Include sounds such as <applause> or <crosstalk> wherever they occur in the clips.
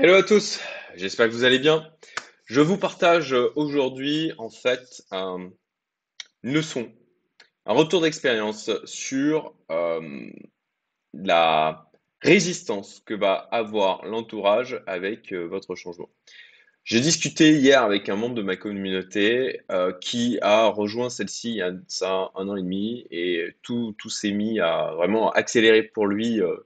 Hello à tous, j'espère que vous allez bien. Je vous partage aujourd'hui en fait un- une leçon, un retour d'expérience sur euh, la résistance que va avoir l'entourage avec euh, votre changement. J'ai discuté hier avec un membre de ma communauté euh, qui a rejoint celle-ci il y a ça un an et demi et tout, tout s'est mis à vraiment accélérer pour lui euh,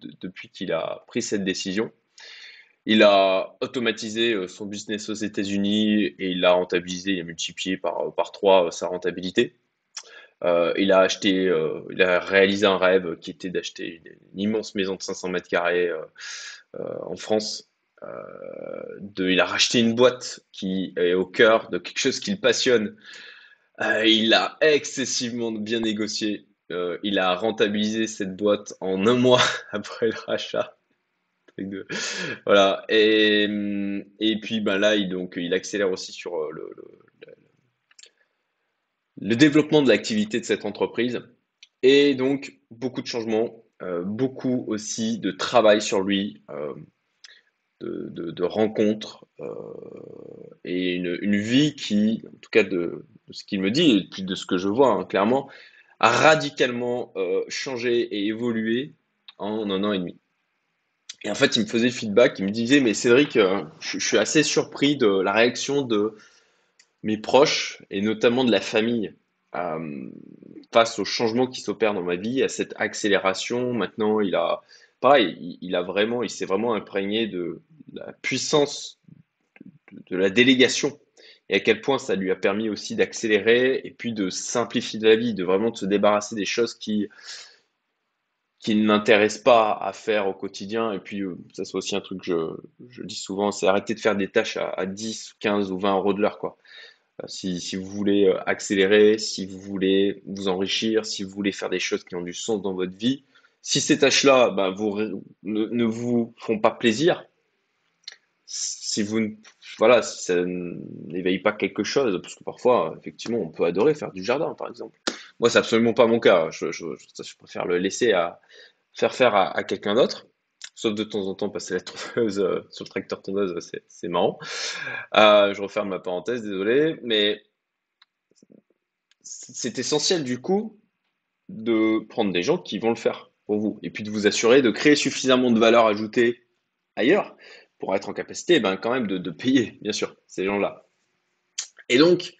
de- depuis qu'il a pris cette décision. Il a automatisé euh, son business aux États-Unis et il l'a rentabilisé, il a multiplié par, par trois euh, sa rentabilité. Euh, il a acheté, euh, il a réalisé un rêve qui était d'acheter une, immense maison de 500 mètres carrés euh, euh, en France. Euh, il a racheté une boîte qui est au cœur de quelque chose qu'il passionne. Euh, il a excessivement bien négocié. Euh, il a rentabilisé cette boîte en un mois <laughs> après le rachat. Voilà. Et, puis ben là, il, donc, il accélère aussi sur euh, le, développement de l'activité de cette entreprise. Et donc, beaucoup de changements, euh, beaucoup aussi de travail sur lui, euh, de, rencontres, et une, vie qui, en tout cas de, ce qu'il me dit, et puis de ce que je vois hein, clairement, a radicalement changé et évolué en un an et demi. Et en fait, il me faisait feedback, il me disait, mais Cédric, euh, je, suis assez surpris de la réaction de mes proches et notamment de la famille euh, face aux changements qui s'opèrent dans ma vie, à cette accélération. Maintenant, il a, pareil, il, il a vraiment, il s'est vraiment imprégné de la puissance de, de la délégation et à quel point ça lui a permis aussi d'accélérer et puis de simplifier la vie, de vraiment de se débarrasser des choses qui qui ne m'intéressent pas à faire au quotidien. Et puis, euh, ça c'est aussi un truc que je, dis souvent, c'est arrêter de faire des tâches à, à 10, 15 ou 20 euros de l'heure. Euh, Si, vous voulez euh, accélérer, si vous voulez vous enrichir, si vous voulez faire des choses qui ont du sens dans votre vie, si ces tâches-là, bah, vous, ne vous font pas plaisir, si vous ne, voilà, si ça n'éveille pas quelque chose, parce que parfois, effectivement, on peut adorer faire du jardin, par exemple. Moi, c'est absolument pas mon cas. Je, préfère le laisser à faire faire à, quelqu'un d'autre. Sauf de temps en temps passer la tondeuse euh, sur le tracteur tondeuse, c'est c'est marrant. Euh, je referme ma parenthèse, désolé, mais c'est essentiel du coup de prendre des gens qui vont le faire pour vous et puis de vous assurer de créer suffisamment de valeur ajoutée ailleurs pour être en capacité ben, quand même de, de payer, bien sûr, ces gens-là. Et donc,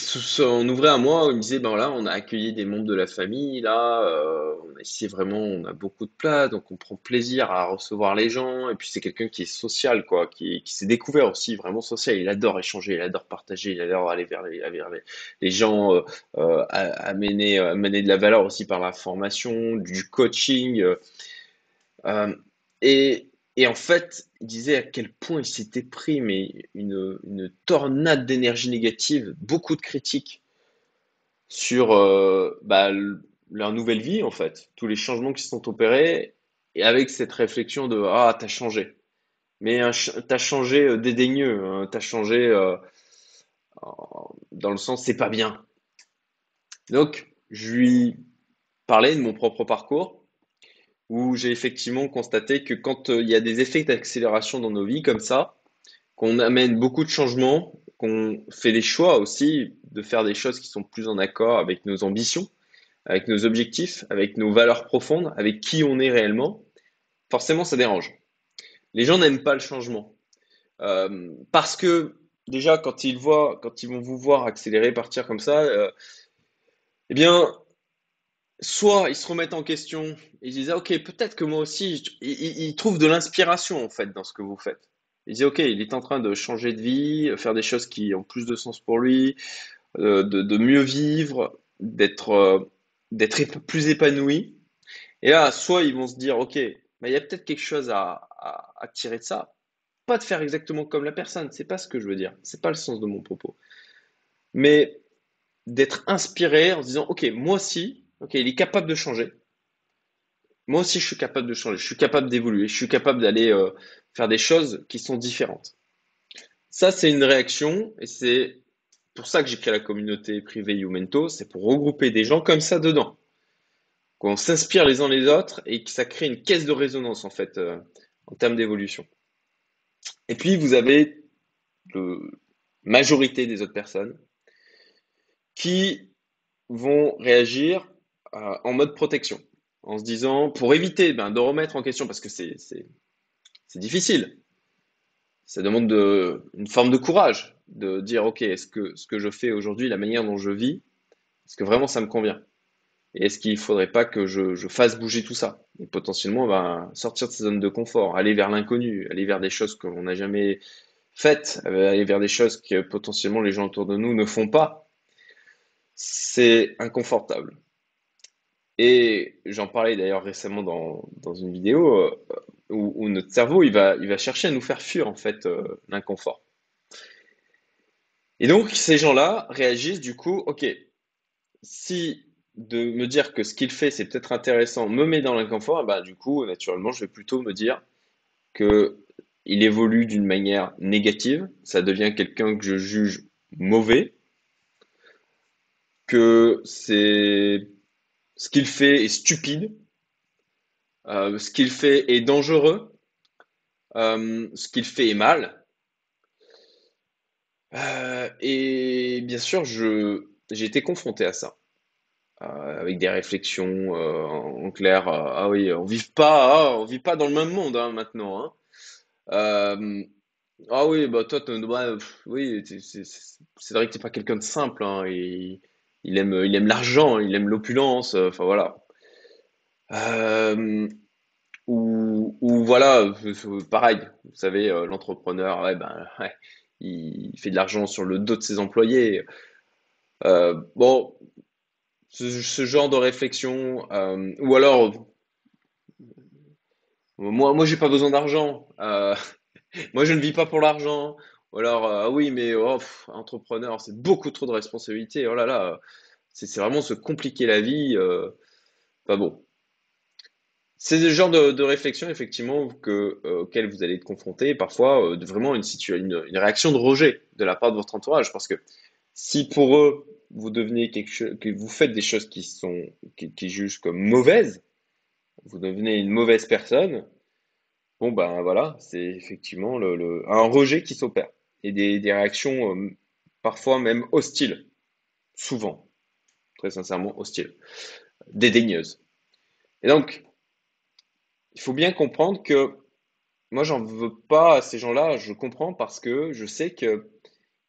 s'en ouvrait à moi, il me disait, ben là, on a accueilli des membres de la famille, là, euh, on a ici vraiment, on a beaucoup de place, donc on prend plaisir à recevoir les gens, et puis c'est quelqu'un qui est social, quoi, qui, s'est découvert aussi vraiment social, il adore échanger, il adore partager, il adore aller vers les, gens, euh, euh, amener, euh, amener de la valeur aussi par la formation, du coaching, euh, et, et en fait, il disait à quel point il s'était pris mais une, tornade d'énergie négative, beaucoup de critiques sur euh, bah, leur nouvelle vie, en fait, tous les changements qui se sont opérés, et avec cette réflexion de Ah, t'as changé. Mais t'as changé euh, dédaigneux, hein, t'as changé euh, dans le sens c'est pas bien. Donc, je lui parlais de mon propre parcours où j'ai effectivement constaté que quand euh, il y a des effets d'accélération dans nos vies comme ça, qu'on amène beaucoup de changements, qu'on fait des choix aussi de faire des choses qui sont plus en accord avec nos ambitions, avec nos objectifs, avec nos valeurs profondes, avec qui on est réellement, forcément ça dérange. Les gens n'aiment pas le changement. Euh, parce que déjà quand ils voient, quand ils vont vous voir accélérer, partir comme ça, euh, eh bien soit ils se remettent en question ils disent, ah, ok, peut-être que moi aussi, ils, trouvent de l'inspiration en fait dans ce que vous faites. Ils disent, ok, il est en train de changer de vie, faire des choses qui ont plus de sens pour lui, euh, de, mieux vivre, d'être euh, d'être plus épanoui. Et là, soit ils vont se dire, ok, bah, il y a peut-être quelque chose à, à, à tirer de ça. Pas de faire exactement comme la personne, c'est pas ce que je veux dire, c'est pas le sens de mon propos. Mais d'être inspiré en se disant, ok, moi aussi, ok, il est capable de changer. Moi aussi, je suis capable de changer, je suis capable d'évoluer, je suis capable d'aller euh, faire des choses qui sont différentes. Ça, c'est une réaction et c'est pour ça que j'ai créé la communauté privée Youmento, c'est pour regrouper des gens comme ça dedans, qu'on s'inspire les uns les autres et que ça crée une caisse de résonance en fait euh, en termes d'évolution. Et puis, vous avez la majorité des autres personnes qui vont réagir euh, en mode protection, en se disant, pour éviter ben, de remettre en question, parce que c'est difficile, ça demande de, une forme de courage, de dire, OK, est-ce que ce que je fais aujourd'hui, la manière dont je vis, est-ce que vraiment ça me convient? Et est-ce qu'il ne faudrait pas que je, fasse bouger tout ça? Et potentiellement, ben, sortir de ces zones de confort, aller vers l'inconnu, aller vers des choses que l'on n'a jamais faites, aller vers des choses que potentiellement les gens autour de nous ne font pas, c'est inconfortable. Et j'en parlais d'ailleurs récemment dans, dans, une vidéo euh, où, notre cerveau il va, il va chercher à nous faire fuir en fait euh, l'inconfort. Et donc ces gens-là réagissent du coup, ok, si de me dire que ce qu'il fait c'est peut-être intéressant me met dans l'inconfort, bah du coup naturellement je vais plutôt me dire que il évolue d'une manière négative, ça devient quelqu'un que je juge mauvais, que c'est ce qu'il fait est stupide, euh, ce qu'il fait est dangereux, euh, ce qu'il fait est mal. Euh, et bien sûr, j'ai été confronté à ça, avec des réflexions en clair. ah oui, on vit pas, ah, vit pas dans le même monde hein, maintenant. Hein. ah oui, bah toi, oui, c'est vrai que t'es pas quelqu'un de simple. Hein, il aime, l'argent, il aime l'opulence. Enfin voilà. Euh, ou, voilà, pareil, vous savez, euh, l'entrepreneur, ben, il fait de l'argent sur le dos de ses employés. Euh, bon, ce, genre de réflexion, ou alors, moi, moi, j'ai pas besoin d'argent. <laughs> moi, je ne vis pas pour l'argent. Ou alors, ah oui, mais oh, entrepreneur, c'est beaucoup trop de responsabilités. Oh là là, c'est vraiment se compliquer la vie. pas bon. C'est le genre de, réflexion, effectivement, que, euh, auquel vous allez être confronté, parfois euh, vraiment une, une, une, réaction de rejet de la part de votre entourage. Parce que si pour eux, vous devenez quelque chose, que vous faites des choses qui sont, qui, jugent comme mauvaises, vous devenez une mauvaise personne, bon ben voilà, c'est effectivement un rejet qui s'opère. Et des, réactions euh, parfois même hostiles, souvent, très sincèrement hostiles, dédaigneuses. Et donc, il faut bien comprendre que moi, j'en veux pas à ces gens-là, je comprends parce que je sais qu'ils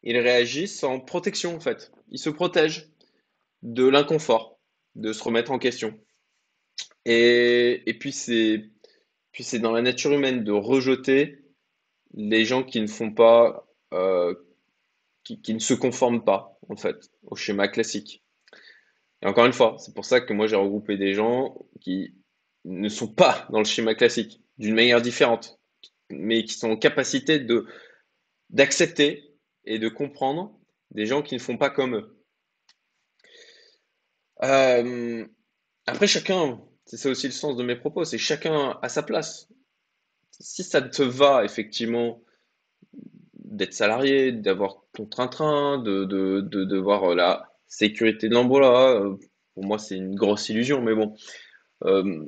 réagissent en protection, en fait. Ils se protègent de l'inconfort, de se remettre en question. Et, puis, c'est puis c'est dans la nature humaine de rejeter les gens qui ne font pas, euh, qui, ne se conforment pas, en fait, au schéma classique. Et encore une fois, c'est pour ça que moi j'ai regroupé des gens qui ne sont pas dans le schéma classique, d'une manière différente, mais qui sont en capacité d'accepter et de comprendre des gens qui ne font pas comme eux. Euh, après, chacun, c'est ça aussi le sens de mes propos, c'est chacun à sa place. Si ça te va, effectivement, d'être salarié, d'avoir ton train-train, de, de, de, de, voir la sécurité de l'emploi, euh, pour moi, c'est une grosse illusion, mais bon, euh,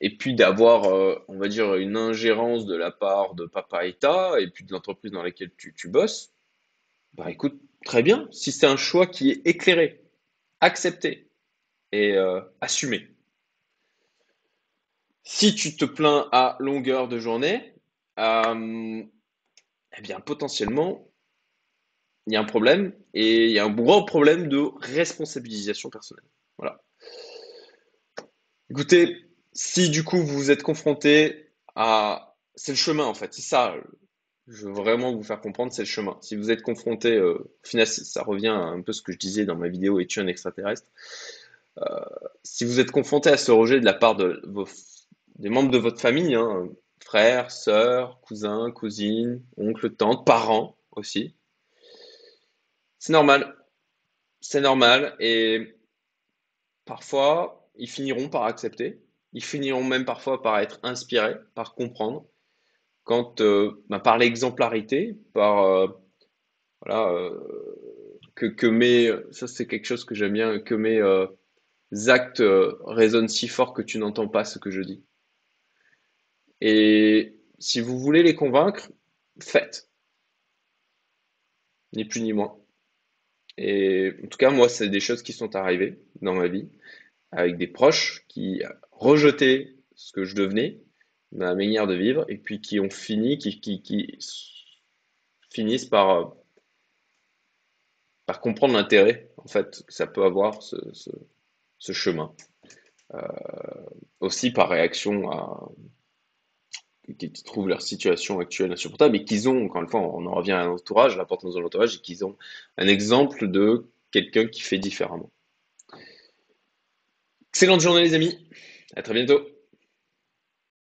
et puis d'avoir, euh, on va dire, une ingérence de la part de papa État et puis de l'entreprise dans laquelle tu, tu bosses, bah écoute, très bien, si c'est un choix qui est éclairé, accepté et euh, assumé. Si tu te plains à longueur de journée, euh, eh bien potentiellement, il y a un problème et il y a un gros problème de responsabilisation personnelle. Voilà. Écoutez, si du coup vous êtes confronté à... C'est le chemin en fait, c'est ça. Je veux vraiment vous faire comprendre, c'est le chemin. Si vous êtes confronté, euh, au final, ça revient à un peu ce que je disais dans ma vidéo Es-tu un extraterrestre? Euh, Si vous êtes confronté à ce rejet de la part des membres de votre famille, hein, frères, sœurs, cousins, cousines, oncles, tantes, parents aussi, c'est normal. C'est normal et parfois ils finiront par accepter, ils finiront même parfois par être inspirés, par comprendre, quand euh, bah, par l'exemplarité, par euh, voilà, euh, que, que mes, ça c'est quelque chose que j'aime bien, que mes actes résonnent si fort que tu n'entends pas ce que je dis. Et si vous voulez les convaincre, faites. Ni plus ni moins. Et en tout cas, moi, c'est des choses qui sont arrivées dans ma vie avec des proches qui rejetaient ce que je devenais, ma manière de vivre, et puis qui ont fini, qui, qui, finissent par, par comprendre l'intérêt en fait que ça peut avoir ce, ce, chemin. Euh, aussi par réaction à qui, trouvent leur situation actuelle insupportable et qu'ils ont, encore une fois, on en revient à l'entourage, l'importance de l'entourage, et qu'ils ont un exemple de quelqu'un qui fait différemment. Excellente journée les amis, à très bientôt.